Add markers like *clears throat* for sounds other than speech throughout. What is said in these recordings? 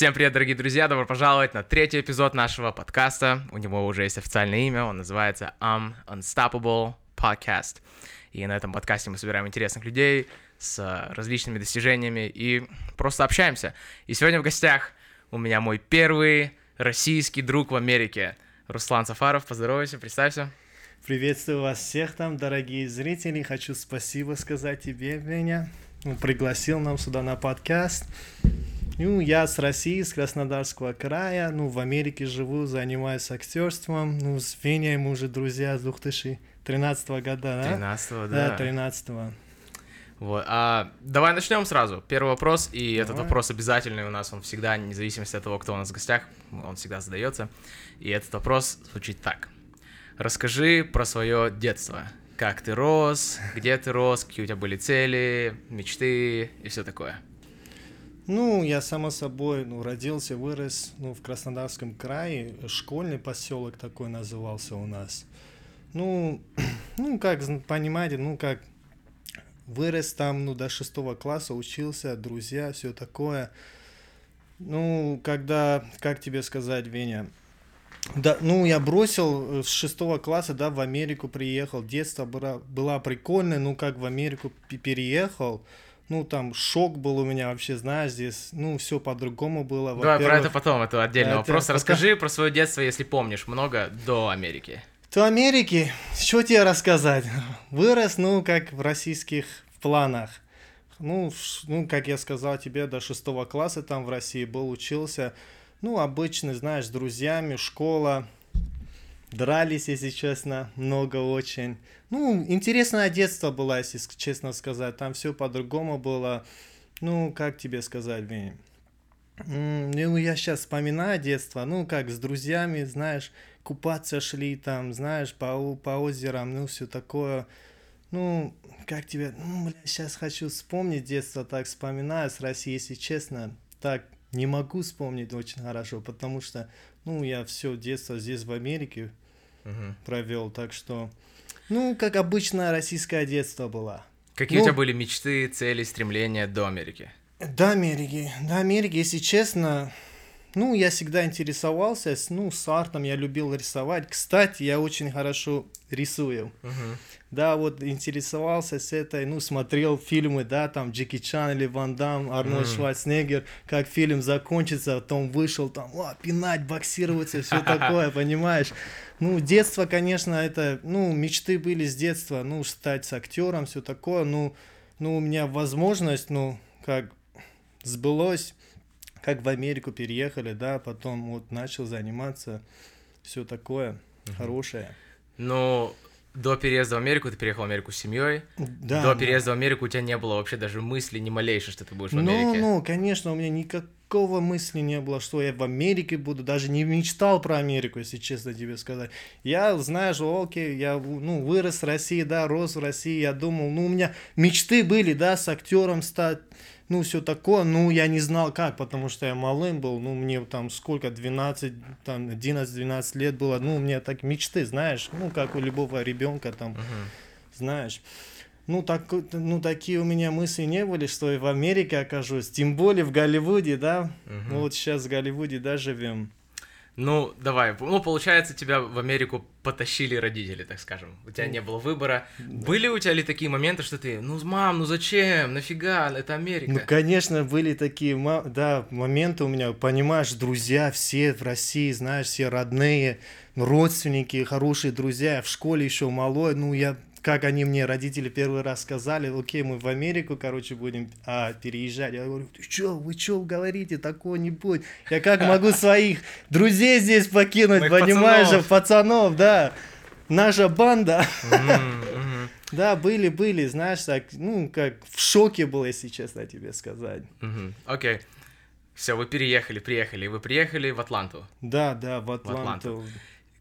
Всем привет, дорогие друзья! Добро пожаловать на третий эпизод нашего подкаста. У него уже есть официальное имя, он называется I'm Unstoppable Podcast. И на этом подкасте мы собираем интересных людей с различными достижениями и просто общаемся. И сегодня в гостях у меня мой первый российский друг в Америке. Руслан Сафаров, поздоровайся, представься. Приветствую вас всех там, дорогие зрители. Хочу спасибо сказать тебе, Веня. Ну, пригласил нам сюда на подкаст. Ну, я с России, с Краснодарского края, ну, в Америке живу, занимаюсь актерством. Ну, с Веней мы уже друзья с 2013 года, да? 13 да. Да, 13 -го. Вот. А, давай начнем сразу. Первый вопрос, и давай. этот вопрос обязательный у нас, он всегда, независимо от того, кто у нас в гостях, он всегда задается. И этот вопрос звучит так. Расскажи про свое детство. Как ты рос, где ты рос, какие у тебя были цели, мечты и все такое. Ну, я, само собой, ну, родился, вырос, ну, в Краснодарском крае, школьный поселок такой назывался у нас. Ну, *clears throat* ну, как, понимаете, ну, как вырос там, ну, до шестого класса, учился, друзья, все такое. Ну, когда, как тебе сказать, Веня, да, ну, я бросил с шестого класса, да, в Америку приехал. Детство было, было прикольное, ну, как в Америку переехал, ну, там, шок был у меня вообще, знаешь, здесь, ну, все по-другому было. Давай про это потом, это отдельный это, вопрос. Это... Расскажи про свое детство, если помнишь, много до Америки. До Америки? Что тебе рассказать? Вырос, ну, как в российских планах. Ну, ну, как я сказал тебе, до шестого класса там в России был, учился. Ну, обычно, знаешь, с друзьями, школа, дрались, если честно, много очень. Ну, интересное детство было, если честно сказать. Там все по-другому было. Ну, как тебе сказать, Веня? Ну, я сейчас вспоминаю детство, ну, как с друзьями, знаешь, купаться шли там, знаешь, по, по озерам, ну, все такое. Ну, как тебе, ну, бля, сейчас хочу вспомнить детство, так вспоминаю с России, если честно, так не могу вспомнить очень хорошо, потому что, ну, я все детство здесь в Америке угу. провел, так что, ну, как обычное российское детство было. Какие ну, у тебя были мечты, цели, стремления до Америки? До Америки, до Америки, если честно, ну, я всегда интересовался, ну, с артом я любил рисовать. Кстати, я очень хорошо рисую. Uh-huh. Да, вот интересовался с этой, ну, смотрел фильмы, да, там Джеки Чан или Ван Дам, Арнольд uh-huh. Шварценеггер, как фильм закончится, потом вышел там, о, пинать, боксироваться, все *laughs* такое, понимаешь? Ну, детство, конечно, это, ну, мечты были с детства, ну, стать с актером, все такое, ну, ну, у меня возможность, ну, как сбылось как в Америку переехали, да, потом вот начал заниматься, все такое угу. хорошее. Ну, до переезда в Америку ты переехал в Америку с семьей. Да. До переезда да. в Америку у тебя не было вообще даже мысли ни малейшей, что ты будешь в ну, Америке. Ну, ну, конечно, у меня никакого мысли не было, что я в Америке буду, даже не мечтал про Америку, если честно тебе сказать. Я, знаешь, окей, я, ну, вырос в России, да, рос в России, я думал, ну, у меня мечты были, да, с актером стать, ну, все такое, ну, я не знал как, потому что я малым был, ну, мне там сколько, 12, там, 11-12 лет было, ну, у меня так мечты, знаешь, ну, как у любого ребенка там, uh-huh. знаешь. Ну, так, ну, такие у меня мысли не были, что я в Америке окажусь, тем более в Голливуде, да, uh-huh. ну, вот сейчас в Голливуде, да, живем. Ну, давай. Ну, получается, тебя в Америку потащили родители, так скажем. У тебя не было выбора. Да. Были у тебя ли такие моменты, что ты, ну, мам, ну зачем, нафига, это Америка? Ну, конечно, были такие, да, моменты у меня, понимаешь, друзья все в России, знаешь, все родные, родственники, хорошие друзья, в школе еще малой, ну, я как они мне, родители, первый раз сказали, окей, мы в Америку, короче, будем а, переезжать. Я говорю, ты что, вы что говорите, такого не будет. Я как могу своих друзей здесь покинуть, понимаешь, пацанов. пацанов, да. Наша банда. Да, были, были, знаешь, так, ну, как в шоке был, если честно тебе сказать. Окей. Все, вы переехали, приехали. Вы приехали в Атланту. Да, да, в Атланту. В Атланту.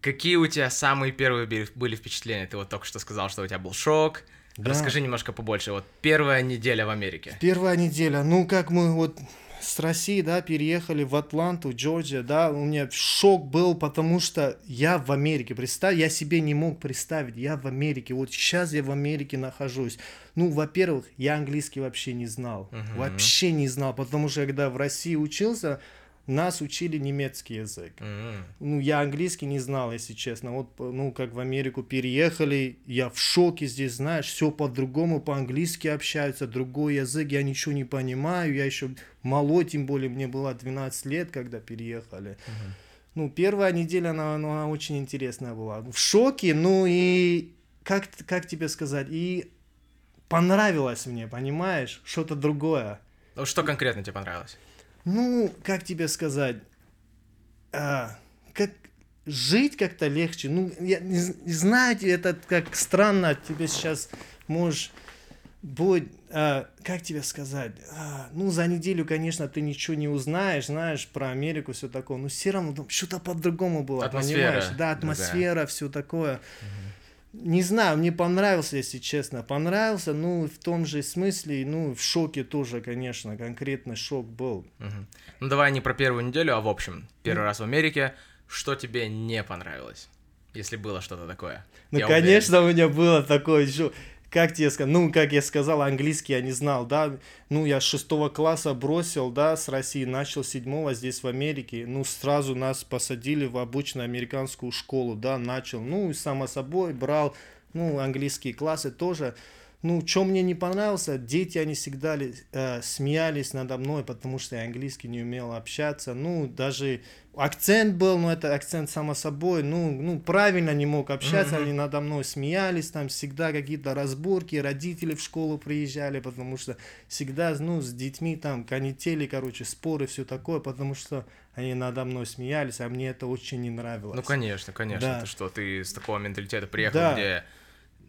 Какие у тебя самые первые были впечатления? Ты вот только что сказал, что у тебя был шок. Да. Расскажи немножко побольше. Вот первая неделя в Америке. Первая неделя. Ну, как мы вот с России, да, переехали в Атланту, Джорджия, да, у меня шок был, потому что я в Америке, представь, я себе не мог представить, я в Америке, вот сейчас я в Америке нахожусь. Ну, во-первых, я английский вообще не знал, uh-huh. вообще не знал, потому что когда в России учился, нас учили немецкий язык. М. Ну, я английский не знал, если честно. Вот, ну, как в Америку переехали, я в шоке здесь, знаешь, все по-другому, по-английски общаются, другой язык, я ничего не понимаю, я еще малой, тем более мне было 12 лет, когда переехали. Ну, первая неделя, она, она очень интересная была. В шоке, ну и, как, как тебе сказать, и понравилось мне, понимаешь, что-то другое. Ну, Что конкретно тебе понравилось? Ну, как тебе сказать, а, как жить как-то легче. Ну, я не, не знаете, это как странно тебе сейчас можешь будет, а, как тебе сказать, а, ну, за неделю, конечно, ты ничего не узнаешь, знаешь, про Америку, все такое, но все равно что-то по-другому было, Атмосфера понимаешь? Да, атмосфера, все такое. Не знаю, мне понравился, если честно, понравился, ну, в том же смысле, ну, в шоке тоже, конечно, конкретный шок был. Мгм. Ну, давай не про первую неделю, а в общем. Первый раз в Америке. Что тебе не понравилось? Если было что-то такое. Ну, Я конечно, у меня было такое еще, как тебе сказать, ну, как я сказал, английский я не знал, да, ну, я с шестого класса бросил, да, с России, начал седьмого здесь в Америке, ну, сразу нас посадили в обычную американскую школу, да, начал, ну, и само собой брал, ну, английские классы тоже, ну, что мне не понравился, дети, они всегда ли- э, смеялись надо мной, потому что я английский не умел общаться, ну, даже акцент был, но это акцент само собой, ну, ну правильно не мог общаться, Мгм. они надо мной смеялись, там всегда какие-то разборки, родители в школу приезжали, потому что всегда, ну, с детьми там канители, короче, споры, все такое, потому что они надо мной смеялись, а мне это очень не нравилось. Ну, конечно, конечно. Да. Ты что, ты с такого менталитета приехал, Да. где,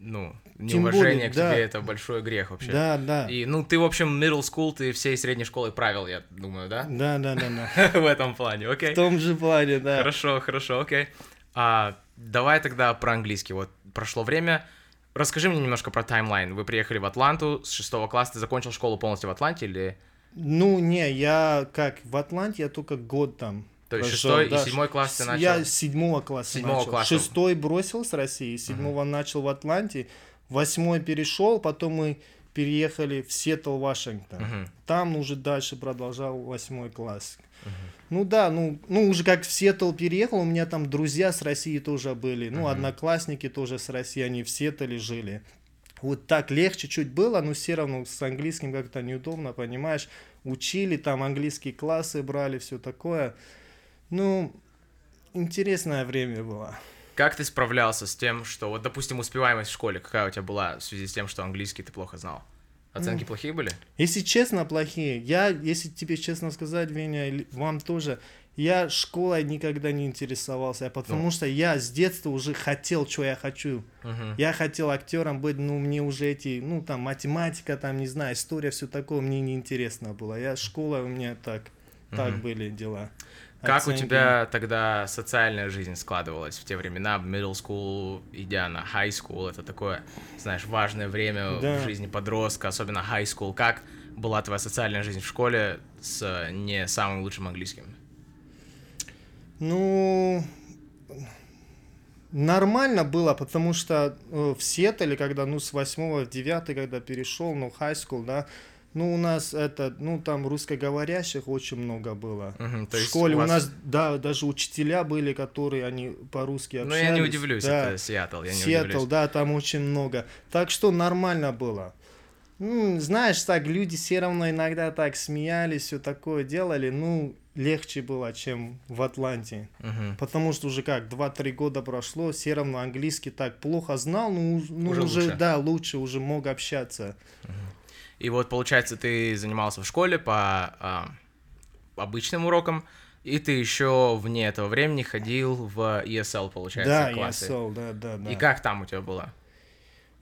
ну, неуважение более, к да. тебе это большой грех вообще. Да, да. И, ну, ты, в общем, middle school, ты всей средней школы правил, я думаю, да? Да, да, да, да. *laughs* В этом плане, окей. В том же плане, да. Хорошо, хорошо, окей. А, давай тогда про английский. Вот прошло время. Расскажи мне немножко про таймлайн. Вы приехали в Атланту с шестого класса. Ты закончил школу полностью в Атланте или... Ну, не, я как в Атланте, я только год там. То есть прожил, шестой и да. седьмой класс ты начал? Я с седьмого класса Седьмого начал. класса. Шестой бросил с России, седьмого начал в Атланте, восьмой перешел, потом мы переехали в Сиэтл, Вашингтон. Мгм. Там уже дальше продолжал восьмой класс. Ну да, ну, ну уже как в Сиэтл переехал, у меня там друзья с России тоже были, ну Мгм. одноклассники тоже с России, они в Сиэтле жили. Вот так легче чуть было, но все равно с английским как-то неудобно, понимаешь. Учили, там английские классы брали, все такое. Ну, интересное время было. Как ты справлялся с тем, что... Вот, допустим, успеваемость в школе, какая у тебя была в связи с тем, что английский ты плохо знал? Оценки плохие были? Если честно, плохие. Я, если тебе честно сказать, Веня, вам тоже, я школой никогда не интересовался, потому Ну. что я с детства уже хотел, что я хочу. Мгм. Я хотел актером быть, ну, мне уже эти, ну, там, математика, там, не знаю, история, все такое, мне не интересно было. Я, школа у меня так, так Мгм. были дела. Как у тебя тогда социальная жизнь складывалась в те времена, в middle school, идя на high school, это такое, знаешь, важное время Да. в жизни подростка, особенно high school. Как была твоя социальная жизнь в школе с э, не самым лучшим английским? Ну, нормально было, потому что э, в Сиэтле, когда, ну, с 8 в 9, когда перешел, ну, high school, да, ну, у нас это, ну, там русскоговорящих очень много было. Мгм, то в есть школе у у, вас- нас, да, даже учителя были, которые, они по-русски Ну, общались. я не удивлюсь, да. это Сиэтл, я не Сиэтл, удивлюсь. да, там очень много. Так что нормально было. Ну, знаешь, так люди все равно иногда так смеялись, все такое делали, ну, легче было, чем в Атланте. Мгм. Потому что уже как, 2-3 года прошло, все равно английский так плохо знал, ну, ну Уже уже, лучше. да, лучше, уже мог общаться. И вот, получается, ты занимался в школе по а, обычным урокам, и ты еще вне этого времени ходил в ESL, получается, да, классы. ESL, да, да, да. И как там у тебя было?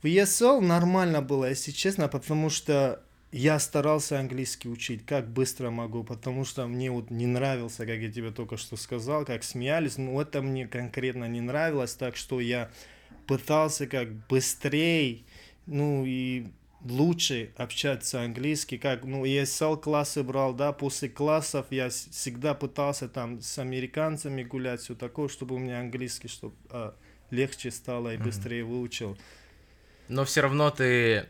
В ESL нормально было, если честно, потому что я старался английский учить, как быстро могу, потому что мне вот не нравился, как я тебе только что сказал, как смеялись, но это мне конкретно не нравилось, так что я пытался как быстрее, ну и лучше общаться английский, как, ну, ESL классы брал, да, после классов я всегда пытался там с американцами гулять, все такое, чтобы у меня английский, чтобы легче стало и быстрее выучил. Но все равно ты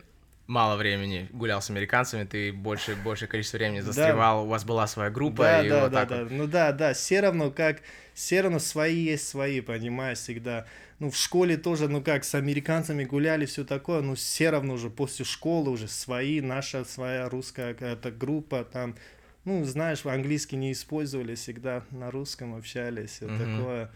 мало времени гулял с американцами, ты больше, большее количество времени Да. застревал, у вас была своя группа, Да, и да, вот да, так да. вот. Ну да, да, все равно как, все равно свои есть свои, понимаешь, всегда. Ну в школе тоже, ну как, с американцами гуляли, все такое, но все равно уже после школы уже свои, наша своя русская какая-то группа, там, ну знаешь, английский не использовали, всегда на русском общались, все Мгм. такое.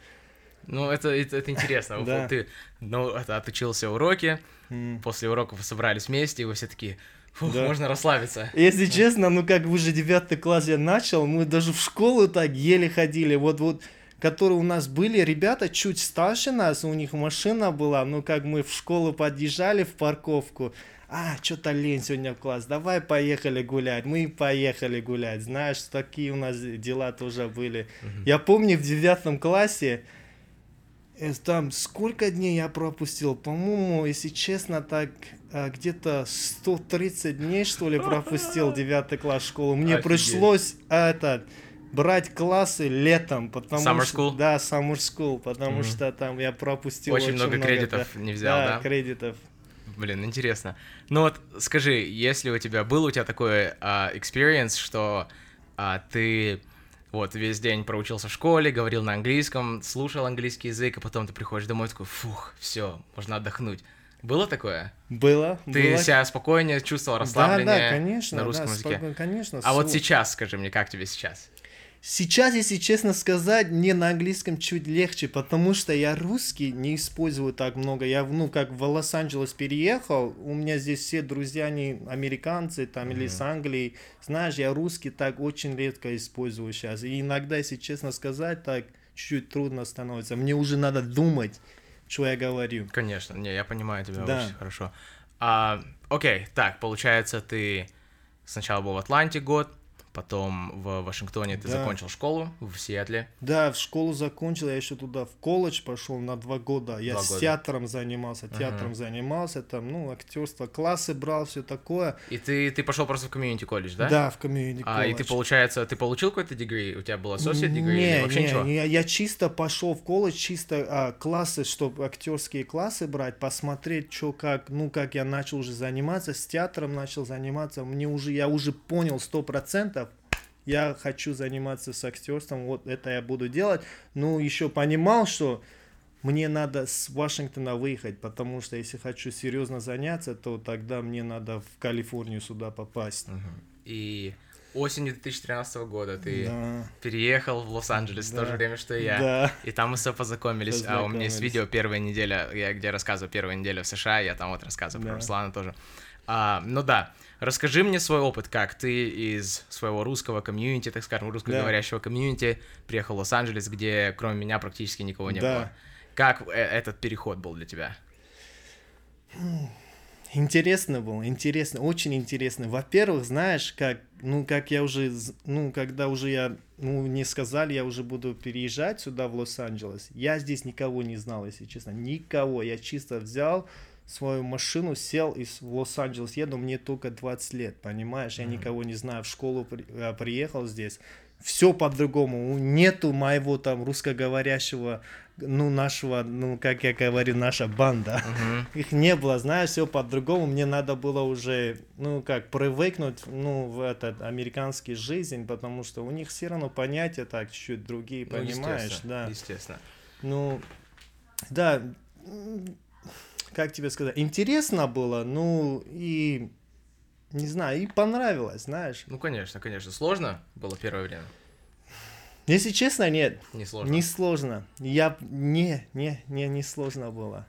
Ну, это, это, это интересно. Да. Ты ну, это, отучился уроки, М. после уроков собрались вместе, и вы все такие, фух, Да. можно расслабиться. Если честно, ну как уже девятый класс я начал, мы даже в школу так еле ходили. Вот вот которые у нас были ребята чуть старше нас, у них машина была, ну как мы в школу подъезжали в парковку, а, что-то лень сегодня в класс, давай поехали гулять, мы поехали гулять, знаешь, такие у нас дела тоже были. Я помню в девятом классе, там сколько дней я пропустил? По-моему, если честно, так а, где-то 130 дней, что ли, пропустил *laughs* девятый класс школы. Мне Офигеть. пришлось это брать классы летом, потому Summer что... school? Да, summer school, потому Мгм. что там я пропустил Очень много кредитов не взял, да? кредитов. Блин, интересно. Ну вот, скажи, если у тебя был у тебя такой а, experience, что а, ты вот весь день проучился в школе, говорил на английском, слушал английский язык, а потом ты приходишь домой такой, фух, все, можно отдохнуть. Было такое? Было, Ты было. себя спокойнее чувствовал, Да, расслабленнее да, конечно, на русском да, языке? конечно. А вот слу- сейчас, скажи мне, как тебе сейчас? Сейчас, если честно сказать, мне на английском чуть легче, потому что я русский не использую так много. Я, ну, как в Лос-Анджелес переехал, у меня здесь все друзья не американцы там или с Англии. Знаешь, я русский так очень редко использую сейчас. И иногда, если честно сказать, так чуть-чуть трудно становится. Мне уже надо думать, что я говорю. Конечно, не, я понимаю тебя Да. очень хорошо. А, окей, так, получается, ты сначала был в Атланте год, потом в Вашингтоне ты Да. закончил школу в Сиэтле. Да, в школу закончил, я еще туда в колледж пошел на два года. Я Два с года. театром занимался, театром занимался, там, ну, актерство, классы брал, все такое. И ты, ты пошел просто в комьюнити колледж, да? Да, в комьюнити А, и ты, получается, ты получил какой-то degree? У тебя был associate degree Не, или вообще не, ничего? не, я чисто пошел в колледж, чисто а, классы, чтобы актерские классы брать, посмотреть, что как, ну, как я начал уже заниматься, с театром начал заниматься, мне уже, я уже понял сто процентов, я хочу заниматься с актерством, вот это я буду делать, ну, еще понимал, что мне надо с Вашингтона выехать, потому что если хочу серьезно заняться, то тогда мне надо в Калифорнию сюда попасть. Мгм. И осенью 2013 года ты Да, переехал в Лос-Анджелес в то Да. же время, что и я. да. И там мы все познакомились. А у меня есть видео первая неделя, я где рассказываю первая неделя в США, я там вот рассказываю про Да. Руслана тоже. А, ну да, расскажи мне свой опыт, как ты из своего русского комьюнити, так скажем, русскоговорящего комьюнити приехал в Лос-Анджелес, где кроме меня практически никого не Да. было. Как э, этот переход был для тебя? Интересно было, интересно, очень интересно. Во-первых, знаешь, как, ну, как я уже, ну, когда уже я, ну, мне сказали, я уже буду переезжать сюда, в Лос-Анджелес, я здесь никого не знал, если честно, никого. Я чисто взял свою машину, сел и с- в Лос-Анджелес еду, мне только 20 лет, понимаешь? Я никого не знаю, в школу при- э, приехал здесь. Все по-другому. Нету моего там русскоговорящего, ну, нашего, ну, как я говорю, наша банда Мгм. их не было, знаешь, все по-другому. Мне надо было уже, ну, как, привыкнуть, ну, в этот американский жизнь, потому что у них все равно понятия так чуть-чуть другие, Ну, понимаешь, естественно, да. Естественно. Ну, да, как тебе сказать, интересно было, ну, и, не знаю, и понравилось, знаешь. Ну, конечно, конечно. Сложно было первое время? Если честно, нет, Не сложно. не сложно. Я, не, не, не, не сложно было.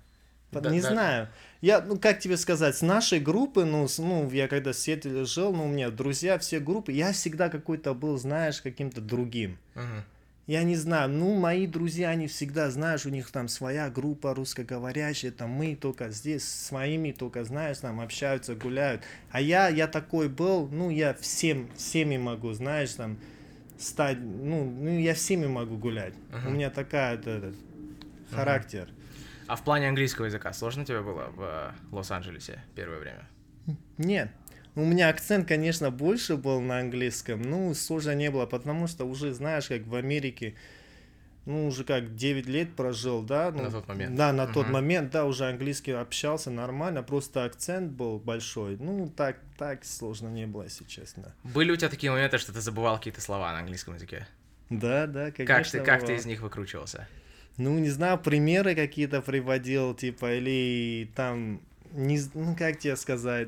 Да- не да. знаю. Я, ну, как тебе сказать, с нашей группы, ну, с- ну, я когда в Сиэтле жил, ну, у меня друзья, все группы, я всегда какой-то был, знаешь, каким-то другим. Мгм. Я не знаю, ну, мои друзья, они всегда, знаешь, у них там своя группа русскоговорящая, там мы только здесь с своими только, знаешь, там общаются, гуляют. А я, я такой был, ну, я всем, всеми могу, знаешь, там, стать, ну, ну я всеми могу гулять. Мгм. У меня такая, это, этот, характер. А в плане английского языка сложно тебе было в э, Лос-Анджелесе первое время? Нет. У меня акцент, конечно, больше был на английском, ну, сложно не было, потому что уже, знаешь, как в Америке, ну, уже как 9 лет прожил, да. Ну, на тот момент. Да, на тот Мгм. момент, да, уже английский общался нормально, просто акцент был большой. Ну, так, так сложно не было, если честно. Были у тебя такие моменты, что ты забывал какие-то слова на английском языке? Да, да, конечно. Как ты, как ты из них выкручивался? Ну, не знаю, примеры какие-то приводил, типа, или там, не, ну, как тебе сказать,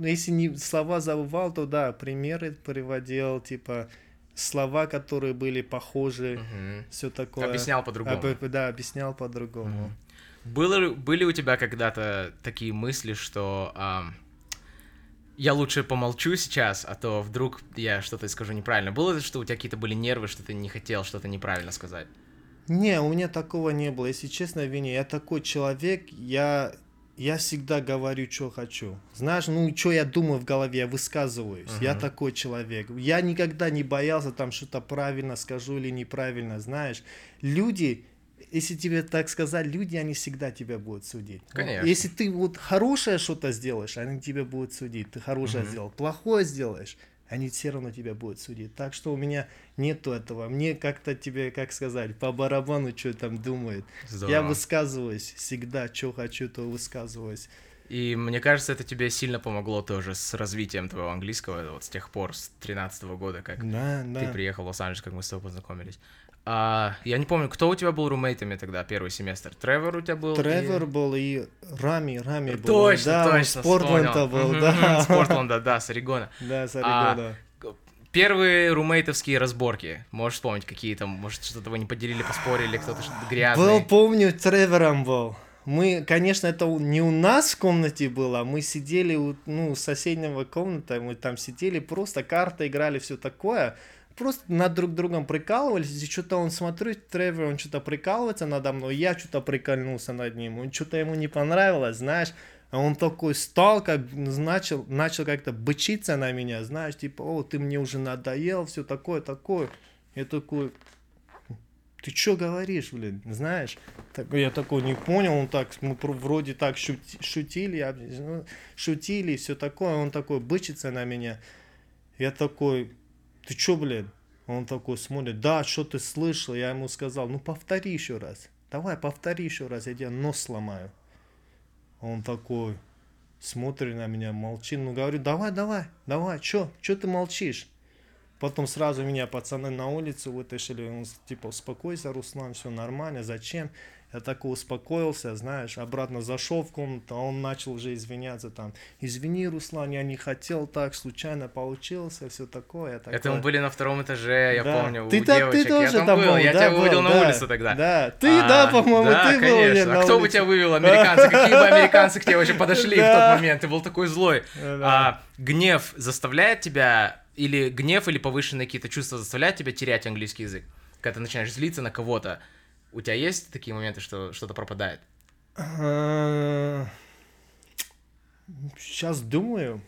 если не слова забывал, то да, примеры приводил, типа, слова, которые были похожи, Мгм. все такое. Объяснял по-другому. А, да, объяснял по-другому. Было, ли- были у тебя когда-то такие мысли, что ам, я лучше помолчу сейчас, а то вдруг я что-то скажу неправильно? Было ли, что у тебя какие-то были нервы, что ты не хотел что-то неправильно сказать? Не, у меня такого не было. Если честно, Виня, я такой человек, я, я всегда говорю, что хочу. Знаешь, ну, что я думаю в голове, я высказываюсь. Я Мгм. такой человек. Я никогда не боялся там что-то правильно скажу или неправильно, знаешь. Люди, если тебе так сказать, люди, они всегда тебя будут судить. Конечно. Если ты вот хорошее что-то сделаешь, они тебя будут судить. Ты хорошее Мгм. сделал. Плохое сделаешь, они все равно тебя будут судить. Так что у меня нету этого. Мне как-то тебе, как сказать, по барабану, что там думают. Я Здорово. высказываюсь всегда, что хочу, то высказываюсь. И мне кажется, это тебе сильно помогло тоже с развитием твоего английского, вот с тех пор, с 13 года, как Да, да. ты приехал в Лос-Анджелес, как мы с тобой познакомились. А, я не помню, кто у тебя был румейтами тогда первый семестр? Тревор у тебя был? и- Тревор был и Рами, Рами был. Точно, да, точно, с Портленда вспомнил. был, Мгм, да. С Портленда, да, с Орегона. *laughs* Да, с А, Орегона. Первые румейтовские разборки. Можешь вспомнить, какие там, может, что-то вы не поделили, поспорили, кто-то что-то грязный. Был, помню, Тревором был. Мы, конечно, это у- не у нас в комнате было, мы сидели у ну, соседнего комнаты, мы там сидели, просто карты играли, все такое. Просто над друг другом прикалывались, и что-то он смотрит, Тревор, он что-то прикалывается надо мной, я что-то прикольнулся над ним, он что-то ему не понравилось, знаешь, а он такой стал, как начал, начал как-то бычиться на меня, знаешь, типа, о, ты мне уже надоел, все такое, такое. Я такой, ты что говоришь, блин, знаешь? Так, я такой не понял, он так, мы вроде так шути- шутили, ну, шутили, все такое, он такой бычится на меня. Я такой, ты чё, блин? Он такой смотрит, да, что ты слышал? Я ему сказал, ну повтори еще раз. Давай, повтори еще раз, я тебе нос сломаю. Он такой смотрит на меня, молчит. Ну, говорю, давай, давай, давай, чё, чё ты молчишь? Потом сразу меня пацаны на улицу вытащили, он типа, успокойся, Руслан, все нормально, зачем? Я такой успокоился, знаешь, обратно зашел в комнату, а он начал уже извиняться там. Извини, Руслан, я не хотел так, случайно получился, все такое. Я Это мы были на втором этаже, я Да. помню, ты у так- девочек. Ты тоже я там, был, был, я да, тебя был, на да, улице тогда. Да, ты, А, да, по-моему, да, ты был. блин, конечно. на А кто бы тебя вывел, американцы? Какие бы *laughs* американцы к тебе вообще подошли в Да. тот момент? Ты был такой злой. Да. А гнев заставляет тебя, или гнев, или повышенные какие-то чувства заставляют тебя терять английский язык? Когда ты начинаешь злиться на кого-то, у тебя есть такие моменты, что что-то пропадает? Сейчас думаю.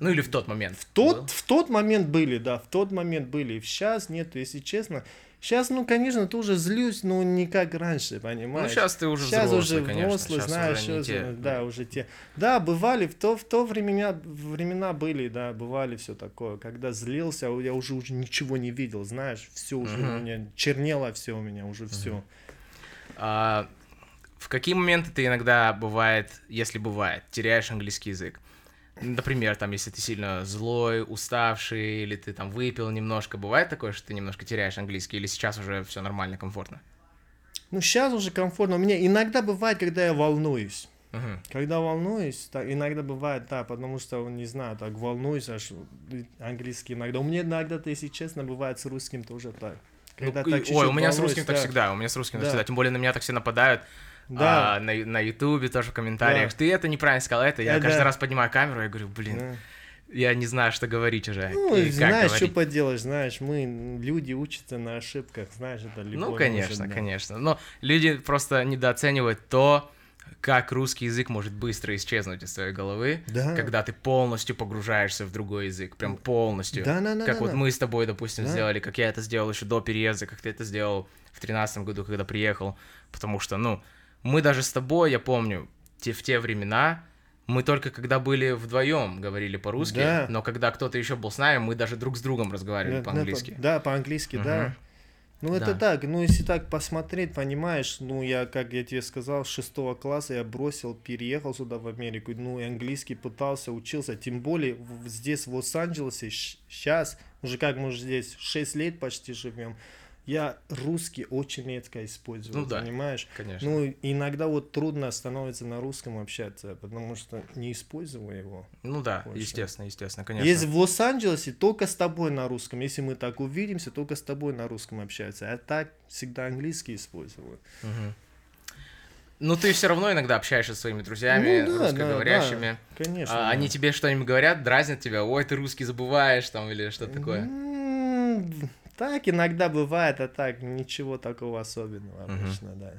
Ну или в тот момент. В тот, был? в тот момент были, да, в тот момент были. Сейчас нет, если честно. Сейчас, ну, конечно, тоже злюсь, но не как раньше, Ну понимаешь? сейчас ты уже Сейчас взрослый, уже конечно. взрослый, знаешь, уже щас, те. да, уже те. Да, бывали, в то, в то времена, времена были, да, бывали все такое. Когда злился, я уже, уже ничего не видел, знаешь, все уже Мгм. у меня, чернело все у меня, уже все. А, в какие моменты ты иногда бывает, если бывает, теряешь английский язык? Например, там, если ты сильно злой, уставший, или ты там выпил немножко, бывает такое, что ты немножко теряешь английский, или сейчас уже все нормально, комфортно? Ну, сейчас уже комфортно. У меня иногда бывает, когда я волнуюсь. Мгм. Когда волнуюсь, так, иногда бывает, да, потому что, не знаю, так волнуюсь, аж английский иногда. У меня иногда, если честно, бывает с русским тоже так. Ну, Когда и- так ой, у меня с русским так да. всегда, у меня с русским так Да. всегда, тем более на меня так все нападают, Да. а, на, на ютубе тоже в комментариях, Да. ты это неправильно сказал, это, я Да, каждый да. раз поднимаю камеру и говорю, блин, Да. я не знаю, что говорить уже, Ну, и знаешь, что поделаешь, знаешь, мы, люди учатся на ошибках, знаешь, это любой Ну, конечно, может, да. конечно. Но люди просто недооценивают то, как русский язык может быстро исчезнуть из твоей головы, Да. когда ты полностью погружаешься в другой язык, прям полностью. Да, да, да, как да, вот да. мы с тобой, допустим, Да. сделали, как я это сделал еще до переезда, как ты это сделал в тринадцатом году, когда приехал. Потому что, ну, мы даже с тобой, я помню, те, в те времена, мы только когда были вдвоем говорили по-русски, Да. но когда кто-то еще был с нами, мы даже друг с другом разговаривали Да, да, по-английски. по- Да, по-английски, да. Ну, это Да. так, ну, если так посмотреть, понимаешь, ну, я, как я тебе сказал, с шестого класса я бросил, переехал сюда в Америку, ну, и английский пытался, учился, тем более здесь, в Лос-Анджелесе, сейчас, уже как мы уже здесь 6 лет почти живем, я русский очень редко использую, Ну да. понимаешь? Конечно. Ну, иногда вот трудно становится на русском общаться, потому что не использую его. Ну да, Больше. естественно, естественно, конечно. Есть в Лос-Анджелесе только с тобой на русском. Если мы так увидимся, только с тобой на русском общаются. А так всегда английский использую. Мгм. Ну, ты все равно иногда общаешься со своими друзьями, Ну да, русскоговорящими. да, конечно. А да. Они тебе что-нибудь говорят, дразнят тебя, ой, ты русский забываешь, там, или что-то такое. Так иногда бывает, а так ничего такого особенного обычно, да.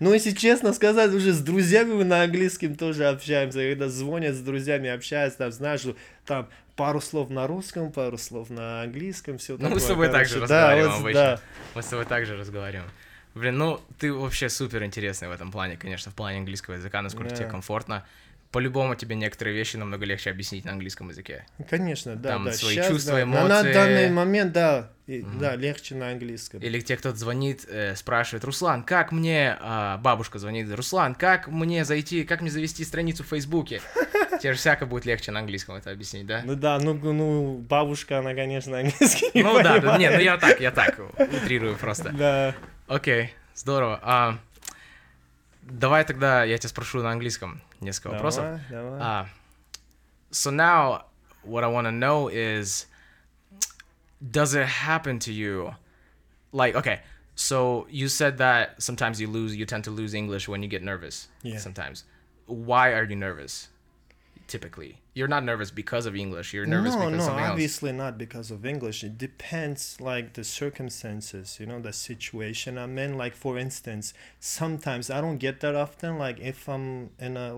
Ну, если честно сказать, уже с друзьями мы на английском тоже общаемся. Когда звонят с друзьями, общаются, там, знаешь, там пару слов на русском, пару слов на английском, все Ну, мы с тобой так же да, разговариваем вот, обычно. да. Мы с тобой также разговариваем. Блин, ну, ты вообще супер интересный в этом плане, конечно, в плане английского языка, насколько тебе Да. комфортно. По-любому тебе некоторые вещи намного легче объяснить на английском языке. Конечно, да, Там да. свои Щас, чувства, да. На- эмоции. На данный момент, да, и- да, легче на английском. Или те, кто звонит, э, спрашивает, Руслан, как мне, а, бабушка звонит, Руслан, как мне зайти, как мне завести страницу в Фейсбуке? *laughs* Тебе же всяко будет легче на английском это объяснить, да? Ну да, ну, ну, бабушка, она, конечно, английский Ну да, да, понимает. не, ну я так, я так, утрирую просто. *laughs* Да. Окей, здорово. А, давай тогда я тебя спрошу на английском несколько вопросов. Давай, давай. Uh, so now, what I want to know is, does it happen to you? Like, okay, so you said that sometimes you lose, you tend to lose English when you get nervous. Yeah. Sometimes. Why are you nervous? Typically, you're not nervous because of English. You're nervous no, because no, something else. obviously not because of English. It depends, like the circumstances, you know, the situation I'm in. Like for instance, sometimes I don't get that often. Like if I'm in a,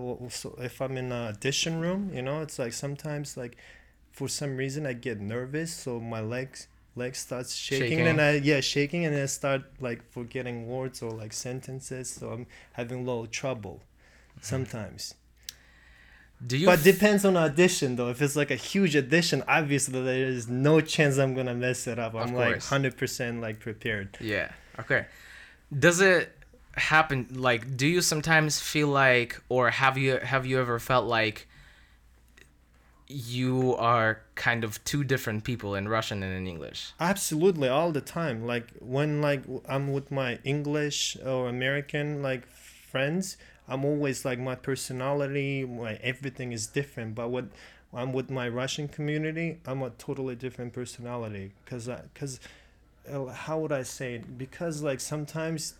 if I'm in a audition room, you know, it's like sometimes like, for some reason I get nervous, so my legs legs starts shaking, Shaking. and I yeah shaking, and I start like forgetting words or like sentences. So I'm having a little trouble mm-hmm. sometimes. Do you? But depends on audition though. If it's like a huge audition, obviously there is no chance I'm gonna mess it up. I'm like hundred percent like prepared. Yeah. Okay. Does it happen like do you sometimes feel like or have you have you ever felt like you are kind of two different people in Russian and in English? Absolutely, all the time. Like when like I'm with my English or American like friends, I'm always like my personality, my everything is different. But when I'm with my Russian community, I'm a totally different personality. Cause I, cause, uh, how would I say it? Because like sometimes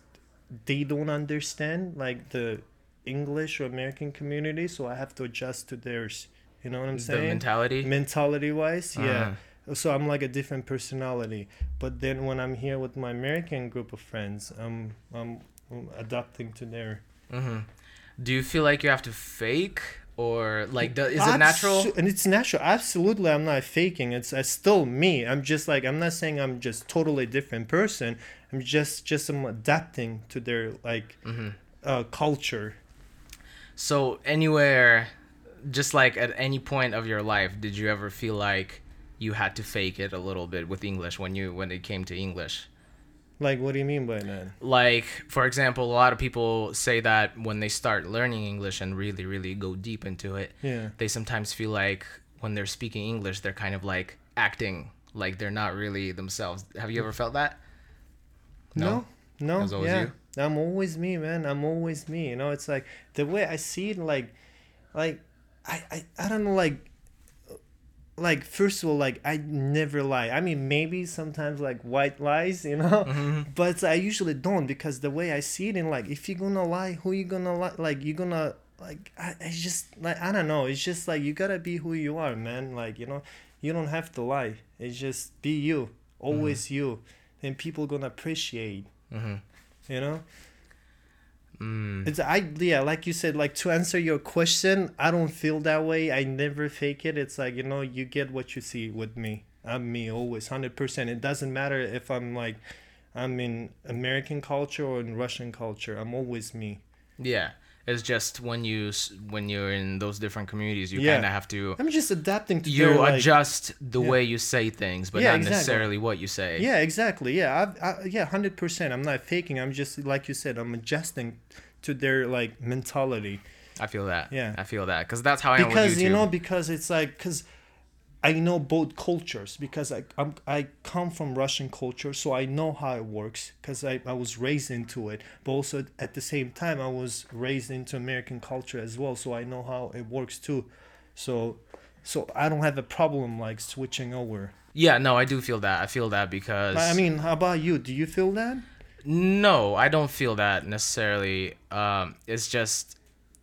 they don't understand like the English or American community, so I have to adjust to theirs. You know what I'm saying? the mentality? mentality wise yeah Uh-huh. so i'm like a different personality but then when i'm here with my american group of friends i'm i'm, I'm adapting to their hmm Do you feel like you have to fake or like do, is it natural? and it's natural absolutely i'm not faking it's, it's still me i'm just like i'm not saying i'm just totally different person i'm just just i'm adapting to their like Mhm. uh, culture So anywhere just like at any point of your life did you ever feel like you had to fake it a little bit with English when you when it came to English? Like what do you mean by that like for example a lot of people say that when they start learning english and really really go deep into it yeah they sometimes feel like when they're speaking english they're kind of like acting like they're not really themselves have you ever felt that No, no, always yeah. you? I'm always me, man. I'm always me. You know, it's like the way I see it. Like, like I, I, I don't know. Like, like first of all, like I never lie. I mean, maybe sometimes like white lies, you know, Mm-hmm. *laughs* but I usually don't because the way I see it, in like if you're gonna lie, who you gonna lie? Like you're gonna like I, I just like I don't know. It's just like you gotta be who you are, man. Like you know, you don't have to lie. It's just be you, always you, and people gonna appreciate. mm-hmm. You know, mm. it's I yeah, like you said, like to answer your question, I don't feel that way. I never fake it. It's like you know, you get what you see with me. I'm me always, hundred percent. It doesn't matter if I'm like, I'm in American culture or in Russian culture. I'm always me. yeah It's just when you when you're in those different communities, you Yeah. kind of have to I'm just adapting to you their, like, adjust the yeah. way you say things, but Yeah, not exactly. necessarily what you say. Yeah, exactly. Yeah, I, I, yeah, hundred percent. I'm not faking. I'm just like you said. I'm adjusting to their like mentality I feel that. Yeah. I feel that because that's how I am with because YouTube. you know because it's like because I know both cultures because I I'm, I come from Russian culture, so I know how it works because I, I was raised into it. But also at the same time, I was raised into American culture as well, so I know how it works too. So so I don't have a problem like switching over. yeah, no, I do feel that. I feel that because I mean, how about you? Do you feel that? No, I don't feel that necessarily. Um, it's just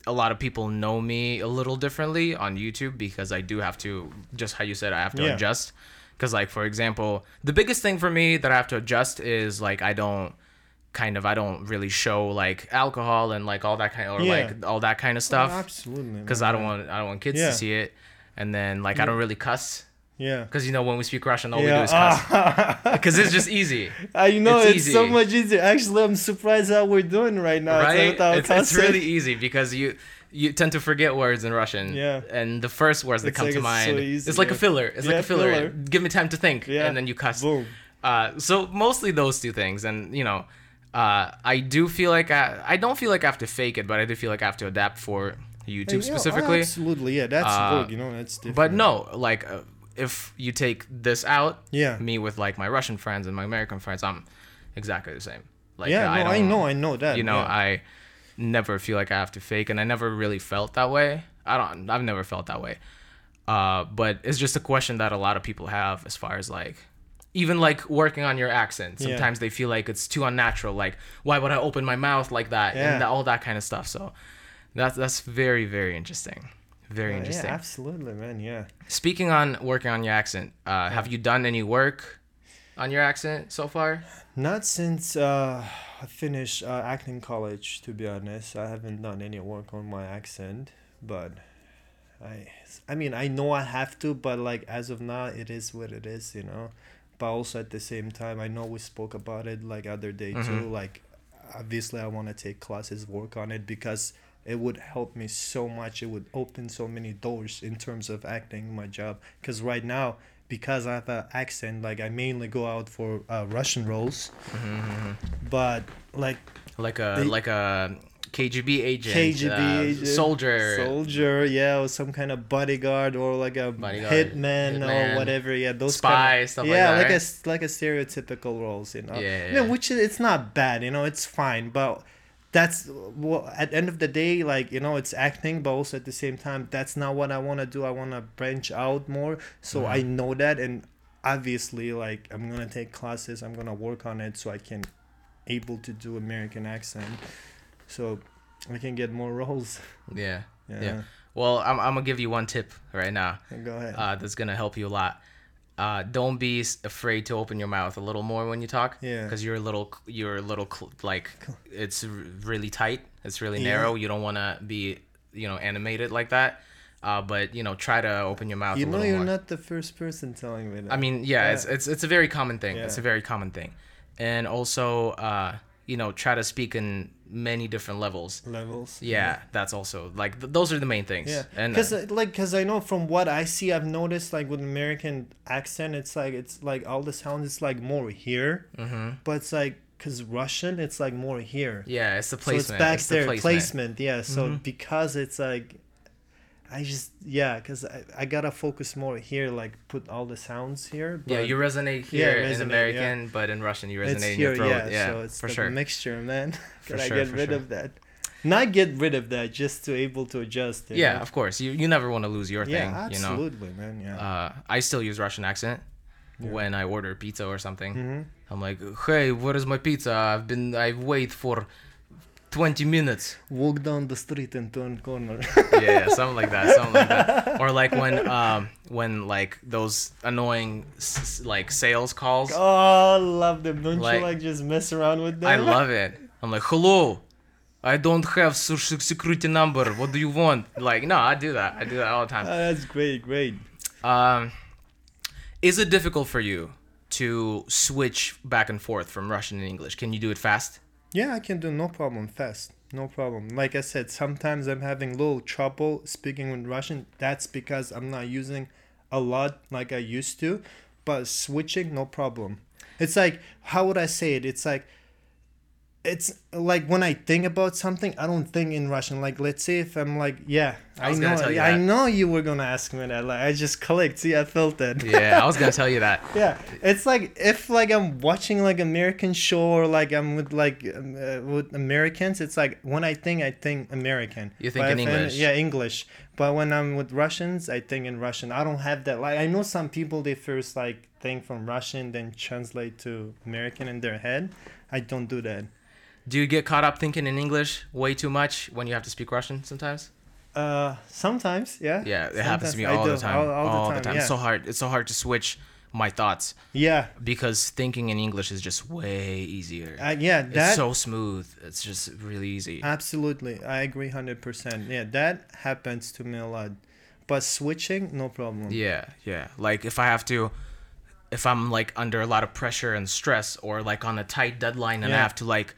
a lot of people know me a little differently on YouTube because I do have to, just how you said, I have to Yeah. adjust. Because, like, for example, the biggest thing for me that I have to adjust is like I don't kind of I don't really show like alcohol and like all that kind of, or Yeah. like all that kind of stuff Absolutely. because I don't want I don't want kids Yeah. to see it. And then like I don't really cuss Yeah. because you know when we speak Russian all we do is cuss *laughs* because it's just easy. I know It's it's, so much easier. Actually, I'm surprised how we're doing right now. right? It's, it's really easy because you you tend to forget words in Russian. Yeah. And the first words that It's come like to mind, so easy, it's like a filler. It's like a filler. filler. Give me time to think, Yeah. and then you cuss. Boom. Uh, so mostly those two things, and you know, uh, I do feel like I, I don't feel like I have to fake it, but I do feel like I have to adapt for YouTube Yeah, specifically. absolutely, yeah, that's Uh, work. You know, that's different. But no, like uh, if you take this out, Yeah. me with like my Russian friends and my American friends, I'm exactly the same. Like yeah, uh, no, I, know, I know that. you know yeah. i never feel like i have to fake and i never really felt that way i don't i've never felt that way uh but it's just a question that a lot of people have as far as like even like working on your accent Yeah. sometimes they feel like it's too unnatural like why would i open my mouth like that yeah. and Yeah. all that kind of stuff so that's that's very very interesting very Uh, interesting Yeah, absolutely, man. Yeah. speaking on working on your accent uh have you done any work on your accent so far Not since uh, I finished uh, acting college, to be honest. I haven't done any work on my accent, but I, I mean, I know I have to, but like as of now, it is what it is, you know. But also at the same time, I know we spoke about it like other day too. Mhm. Like, obviously, I want to take classes, work on it because it would help me so much. It would open so many doors in terms of acting my job. Because right now, because I have an accent, like I mainly go out for uh, Russian roles, but like like a They- like a KGB agent, KGB uh, agent, soldier. soldier, yeah, or some kind of bodyguard or like a Bodyguard, hitman, hitman, or whatever. Yeah, those spy, kind of, stuff like yeah, that, like a right? s- like a stereotypical roles, you know. Yeah, I yeah. mean, which is, it's not bad, you know. It's fine, but that's well, at the end of the day, like you know, it's acting, but also at the same time, that's not what I want to do. I want to branch out more, so Mm-hmm. I know that, and obviously, like I'm gonna take classes. I'm gonna work on it so I can able to do American accent, so I can get more roles. Yeah. Yeah. Yeah. Well, I'm, I'm gonna give you one tip right now. Go ahead. Uh, that's gonna help you a lot. Uh, don't be afraid to open your mouth a little more when you talk. Yeah. Because you're a little, you're a little cl- like, it's r- really tight. It's really Yeah. narrow. You don't want to be, you know, animated like that. Uh, but you know, try to open your mouth you know, you're more. not the first person telling me that. I mean, yeah, Yeah. it's it's it's a very common thing. It's a very common thing, and also, uh, you know, try to speak in many different levels. levels. Yeah, that's also like th- those are the main things. Yeah, and because uh, like, cause I know from what I see, I've noticed like with American accent, it's like it's like all the sounds, it's like more here, mhm. but it's like cause Russian, it's like more here. yeah, it's the placement so it's back the there, placement. placement. Yeah, so Mhm. because it's like, I just yeah, cause I, I gotta focus more here, like put all the sounds here. Yeah, you resonate Yeah, here resonate, in American, but in Russian you resonate it's in your throat. yeah. Yeah, so it's for sure. mixture, man. *laughs* For Gotta sure, get rid sure. of that. Not get rid of that, just to able to adjust. Yeah, know? of course. You you never want to lose your yeah, thing. You know. absolutely, man. Yeah. Uh, I still use Russian accent Yeah. when I order pizza or something. hmm I'm like, hey, where is my pizza? I've been I wait for 20 minutes. Walk down the street and turn corner. *laughs* yeah, yeah, something like that, something like that. Or like when um when like those annoying s- like sales calls. oh, I love them. Don't Like- you like just mess around with them? I *laughs* love it. I'm like, hello, I don't have social security number. What do you want? Like, no, I do that. I do that all the time. that's great, great. Um, is it difficult for you to switch back and forth from Russian and English? Can you do it fast? Yeah, I can do no problem fast. No problem. Like I said, sometimes I'm having little trouble speaking in Russian. That's because I'm not using a lot like I used to. But switching, no problem. It's like how would I say it? It's like it's like when I think about something, I don't think in Russian. Like let's say if I'm like, yeah, I I, know, tell you I know you were gonna ask me that. Like I just clicked. See, I felt it. Yeah, I was gonna *laughs* tell you that. Yeah, it's like if like I'm watching like American show or like I'm with like um, uh, with Americans, it's like when I think I think American. You think But in if I'm- English. yeah, English. But when I'm with Russians, I think in Russian. I don't have that. Like I know some people they first like think from Russian then translate to American in their head. I don't do that. Do you get caught up thinking in English way too much when you have to speak Russian sometimes? Uh, sometimes, yeah. Yeah, it happens to me all the time. All, all the time. It's Yeah. so hard. It's so hard to switch my thoughts yeah. because thinking in English is just way easier. Uh, yeah. it's That so smooth. It's just really easy. Absolutely, I agree hundred percent. Yeah, that happens to me a lot, but switching, no problem. Yeah, yeah. Like if I have to, if I'm like under a lot of pressure and stress, or like on a tight deadline, and I have to like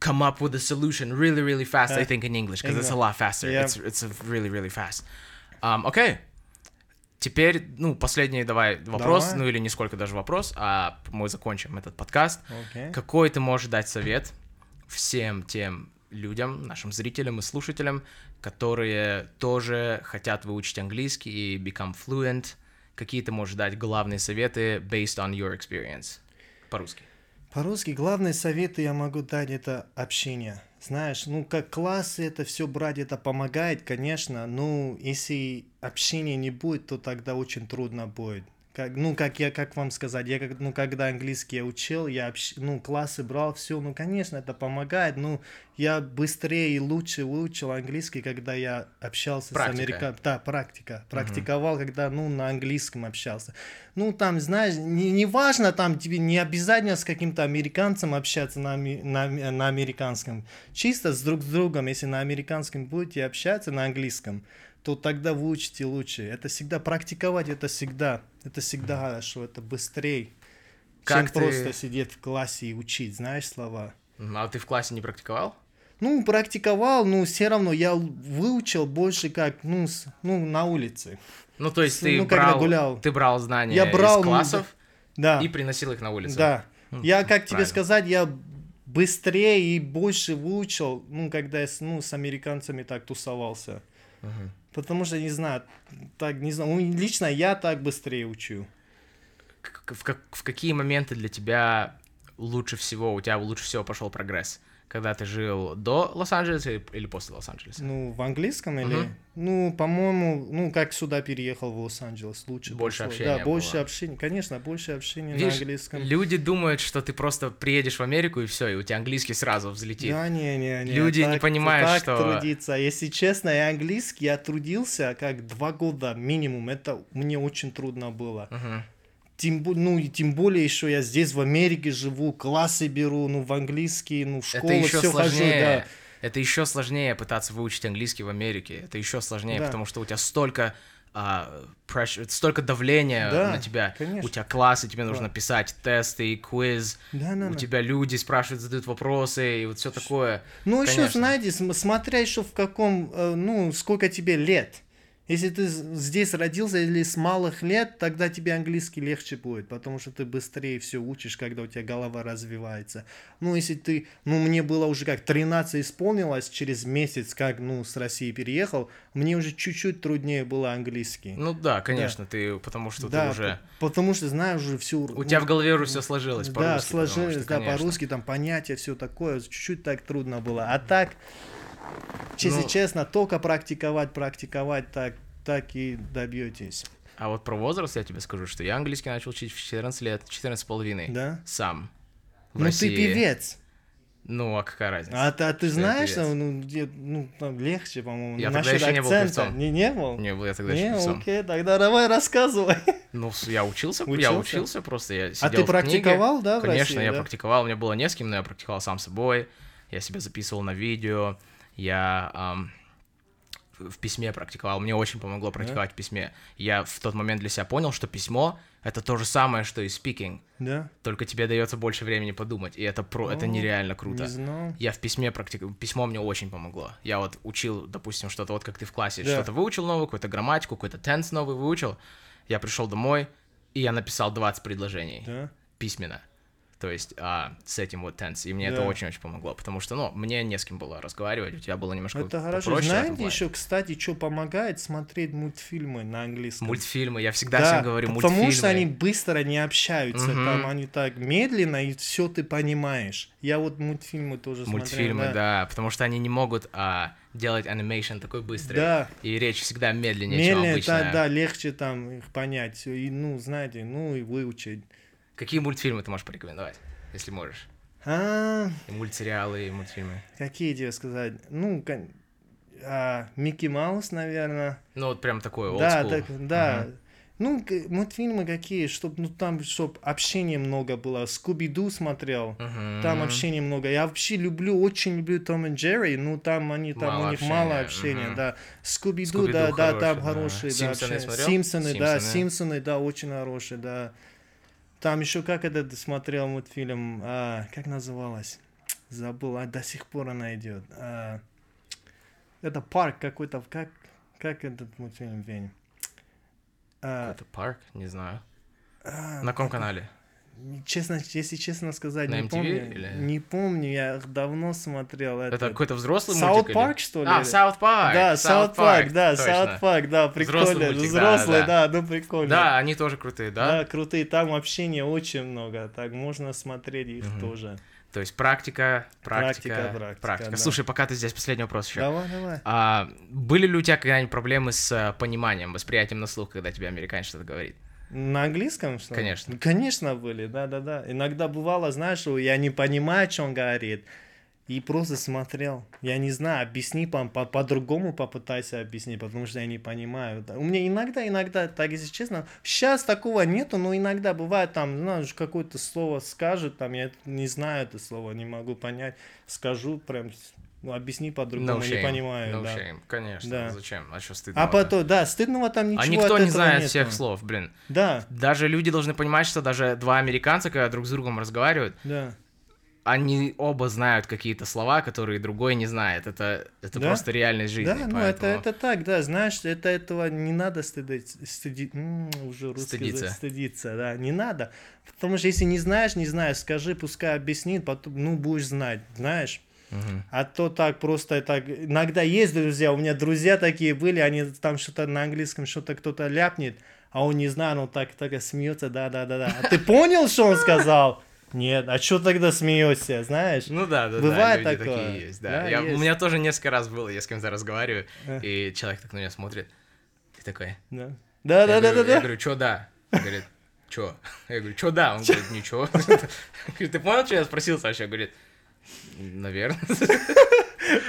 come up with a solution really, really fast, I Yeah. think in English because it's a lot faster. Yeah. It's it's really, really fast. Um, okay. Теперь, ну, последний давай вопрос, Давай. ну или не сколько даже вопрос, а мы закончим этот подкаст. Окей. Какой ты можешь дать совет всем тем людям, нашим зрителям и слушателям, которые тоже хотят выучить английский и become fluent? Какие ты можешь дать главные советы based on your experience? По-русски. По-русски главные советы я могу дать это общение. Знаешь, ну как классы это все брать, это помогает, конечно. Ну если общения не будет, то тогда очень трудно будет. Как, ну, как я, как вам сказать, я как, ну, когда английский я учил, я, общ- ну, классы брал, все, ну, конечно, это помогает, ну, я быстрее и лучше выучил английский, когда я общался Практика. с американцами. Да, практика. Практиковал, когда, ну, на английском общался. Ну, там, знаешь, не, не важно, там, тебе не обязательно с каким-то американцем общаться на, на, на американском. Чисто с друг с другом, если на американском будете общаться, на английском, то тогда выучите лучше. Это всегда практиковать, это всегда, это всегда хорошо, это быстрее, Как чем ты- просто сидеть в классе и учить, знаешь, слова. М, А ты в классе не практиковал? Ну, практиковал, но все равно я выучил больше как, ну, с- ну на улице. Ну, то есть ты ну, когда брал, гулял. ты брал знания Я брал, из классов Да, и приносил их на улицу. да. Я, как тебе правильно. сказать, я быстрее и больше выучил, ну, когда я с, ну, с американцами так тусовался. Мгм. Потому что, не знаю, так, не знаю, ну, лично я так быстрее учу. В, как- в какие моменты для тебя лучше всего, у тебя лучше всего пошел прогресс? Когда ты жил до Лос-Анджелеса или- после Лос-Анджелеса? Ну, в английском или... Мгм. Ну, по-моему, ну, как сюда переехал в Лос-Анджелес, лучше Больше пошло. общения Да, больше было. общения, конечно, больше общения на Видишь, английском. люди думают, что ты просто приедешь в Америку и все, и у тебя английский сразу взлетит. Да, не, не, не. Люди не так- понимают, так что- трудиться. Если честно, я английский, я трудился как два года минимум. Это мне очень трудно было. Мгм. Тем, ну, и тем более еще я здесь в Америке живу, классы беру, ну, в английский, ну, в школу Это еще все хожу, сложнее. да. Это еще сложнее пытаться выучить английский в Америке. Это еще сложнее, Да. потому что у тебя столько а, pressure, столько давления Да, на тебя. конечно. У тебя классы, тебе нужно Да. писать тесты, квиз. Да, да, У да. тебя люди спрашивают, задают вопросы, и вот все такое. Ну, еще, Конечно. знаете, см- смотря еще в каком, э, ну, сколько тебе лет. Если ты здесь родился или с малых лет, тогда тебе английский легче будет, потому что ты быстрее все учишь, когда у тебя голова развивается. Ну, если ты, ну, мне было уже как 13 исполнилось, через месяц, как, ну, с России переехал, мне уже чуть-чуть труднее было английский. Ну да, конечно, ты, потому что да, ты уже... по- потому что знаешь уже всю... У тебя в голове уже все сложилось Да, по-русски. потому сложилось, что, да, по-русски там понятия, все такое, чуть-чуть так трудно было. А так, если Ну- честно, только практиковать, практиковать, так, так и добьетесь. А вот про возраст я тебе скажу, что я английский начал учить в 14 лет, 14 с половиной. Да? Сам. В ну России. ты певец. Ну, а какая разница? А, ты- а ты что знаешь, что, ну, где, ну, там легче, по-моему, Я тогда еще не был певцом. Не, не был? Не, я тогда Не, еще певцом. окей, тогда давай рассказывай. Ну, я учился, я Учился? учился просто, я А сидел ты в книге. практиковал, да, в Конечно, России, я да? практиковал, у меня было не с кем, но я практиковал сам собой, я себя записывал на видео, я ам, в письме практиковал, мне очень помогло практиковать в письме. Я в тот момент для себя понял, что письмо — это то же самое, что и speaking. Да? Только тебе дается больше времени подумать, и это про, это О, нереально круто. Не знал. Я в письме практику... Письмо мне очень помогло. Я вот учил, допустим, что-то, вот как ты в классе, Да. что-то выучил новое, какую-то грамматику, какой-то tense новый выучил. Я пришел домой, и я написал 20 предложений Да? письменно. То есть а, с этим вот tense. И мне это Да. очень-очень помогло, потому что, ну, мне не с кем было разговаривать, у тебя было немножко Это хорошо. попроще этом Знаете, еще, кстати, что помогает смотреть мультфильмы на английском? Мультфильмы, я всегда да, всем говорю, потому мультфильмы. что они быстро не общаются, Мгм. там они так медленно, и все ты понимаешь. Я вот мультфильмы тоже Мультфильмы, смотрел. да. потому что они не могут а, делать анимейшн такой быстрый. Да. И речь всегда медленнее, чем Медленно, обычно. да, да, легче там их понять, и, ну, знаете, ну, и выучить. Какие мультфильмы ты можешь порекомендовать, если можешь? А, И мультсериалы, и мультфильмы. какие тебе сказать? Ну, кон- а, Микки Маус, наверное. Ну, вот прям такой old Да, school. так, да. Ну, мультфильмы какие, чтоб, ну, там, чтоб общения много было. Скуби-Ду смотрел. Мгм. Там общения много. Я вообще люблю, очень люблю Том и Джерри, ну там они там Мало у них общения, мало общения, мгм. да. Скуби-Ду, Скуби-Ду да, да, там хороший, да. хорошие, да, Симпсоны общения. смотрел? Симпсоны, да, Симпсоны. Симпсоны, да, очень хорошие, да. Там еще как этот смотрел мультфильм, а, как называлось? Забыл, а до сих пор она идет. А, это парк какой-то, как, как этот мультфильм, Вень? А, Какой-то парк, не знаю. а, На каком канале? Честно, если честно сказать, На не MTV помню. или- Не помню, я их давно смотрел. Это этот. какой-то взрослый South мультик? или- Парк, что ли? А, South Park. Да, South Park, да, точно. South Park, да, прикольно. Взрослый мультик, да, Взрослый, да, да, ну прикольно. Да, они тоже крутые, да? Да, крутые, там общения очень много, так можно смотреть их Мгм. тоже. То есть практика, практика, Практика, практика, да. Слушай, пока ты здесь, последний вопрос еще. Давай, давай. А, были ли у тебя когда-нибудь проблемы с э, пониманием, восприятием на слух, когда тебе американец что-то говорит? На английском, что ли? Конечно. Конечно были, да-да-да. Иногда бывало, знаешь, я не понимаю, что он говорит, и просто смотрел. Я не знаю, объясни по- по- по-другому попытайся объяснить, потому что я не понимаю. У меня иногда, иногда, так если честно, сейчас такого нету, но иногда бывает там, знаешь, какое-то слово скажет, там, я не знаю это слово, не могу понять, скажу прям, объясни по-другому, No не shame, понимаю, no да. shame. Конечно, Да. зачем? А что стыдно? А потом, да, стыдного там ничего А никто не знает нету. всех слов, блин. Да, Даже люди должны понимать, что даже два американца, когда друг с другом разговаривают, да. они оба знают какие-то слова, которые другой не знает. Это, это Да? просто реальность жизни. Да, ну это, поэтому- это так, да, знаешь, это этого не надо стыдить, стыди, м, уже русский Стыдиться. стыдиться, да, не надо, потому что если не знаешь, не знаешь, скажи, пускай объяснит, потом, ну, будешь знать, знаешь, Мгм. а то так просто так, иногда есть друзья, у меня друзья такие были, они там что-то на английском, что-то кто-то ляпнет, а он не знает, он так, так смеется, да-да-да-да, а ты понял, что он сказал? Нет, а что тогда смеешься, знаешь? Ну да, да, Бывает да, люди такое. такие есть, да. Да, Я- У есть. меня тоже несколько раз было, я с кем-то разговариваю, Э. и человек так на меня смотрит, и такой, Да, я да-да-да-да. говорю, я говорю, чё да? Он говорит, чё? Я говорю, чё да? Он *laughs* говорит, ничего. *laughs* Ты понял, что я спросил? Он говорит, наверное. *laughs*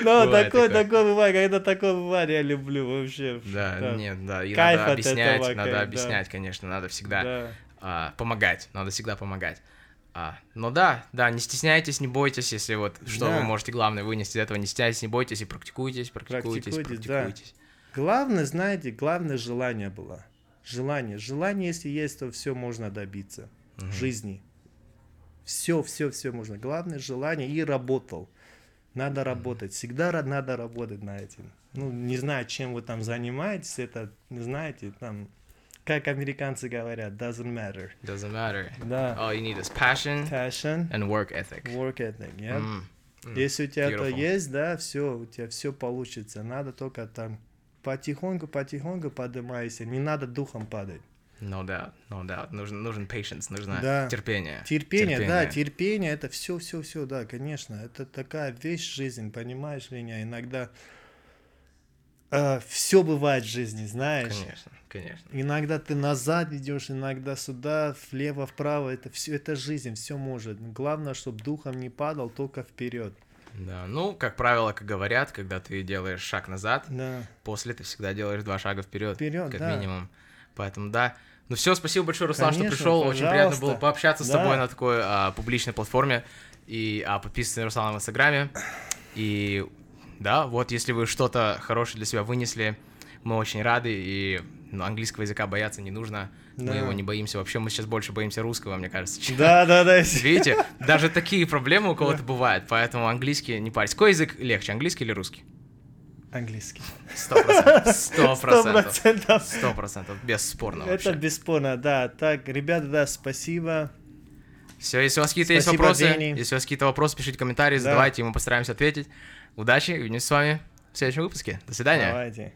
Ну, такое, такое. бывает, когда такое бывает, я люблю вообще. Да, нет, да, и надо объяснять, надо да. объяснять, конечно, надо всегда Да. а, помогать, надо всегда помогать. А, но да, да, не стесняйтесь, не бойтесь, если вот что Да. вы можете главное вынести из этого, не стесняйтесь, не бойтесь и практикуйтесь, практикуйтесь, Практикуйтесь, да. практикуйтесь. Главное, знаете, главное желание было. Желание. Желание, если есть, то все можно добиться в жизни. Все, все, все можно. Главное желание и работал. Надо работать. Всегда надо работать на этим. Ну, не знаю, чем вы там занимаетесь, это, знаете, там, как американцы говорят, doesn't matter. Doesn't matter. Да. All you need is passion Passion, and work ethic. work ethic, yeah? М, м. Если у тебя это beautiful. есть, да, все, у тебя все получится. Надо только там потихоньку, потихоньку поднимайся. Не надо духом падать. No doubt, no doubt. Нужен, нужен patience, нужно Да. терпение. Терпение, да, терпение, это все, все, все, да, конечно. Это такая вещь жизнь, понимаешь меня? Иногда все бывает в жизни, знаешь. Конечно, конечно. Иногда ты назад идешь, иногда сюда, влево, вправо. Это все, это жизнь, все может. Главное, чтобы духом не падал, только вперед. Да, ну, как правило, как говорят, когда ты делаешь шаг назад, Да. после ты всегда делаешь два шага вперед, Вперед, как да. минимум. Поэтому да. Ну все, спасибо большое, Руслан, что Конечно, пришел. Очень приятно пожалуйста. было пообщаться с Да. тобой на такой а, публичной платформе. И а, подписывайтесь на Руслана в Инстаграме. И да, вот если вы что-то хорошее для себя вынесли, мы очень рады. И Но английского языка бояться не нужно. Мы Да. его не боимся. Вообще мы сейчас больше боимся русского, мне кажется. чем- Да, да, да. *laughs* Видите, даже такие проблемы у кого-то бывают, поэтому английский не парься. Какой язык легче, английский или русский? Английский. Сто процентов. Сто процентов. Бесспорно Это вообще. бесспорно, да. Так, ребята, да, спасибо. Все, если у вас какие-то есть вопросы, Дени. если у вас какие-то вопросы, пишите комментарии, Да. задавайте, и мы постараемся ответить. Удачи, увидимся с вами в следующем выпуске. До свидания. Давайте.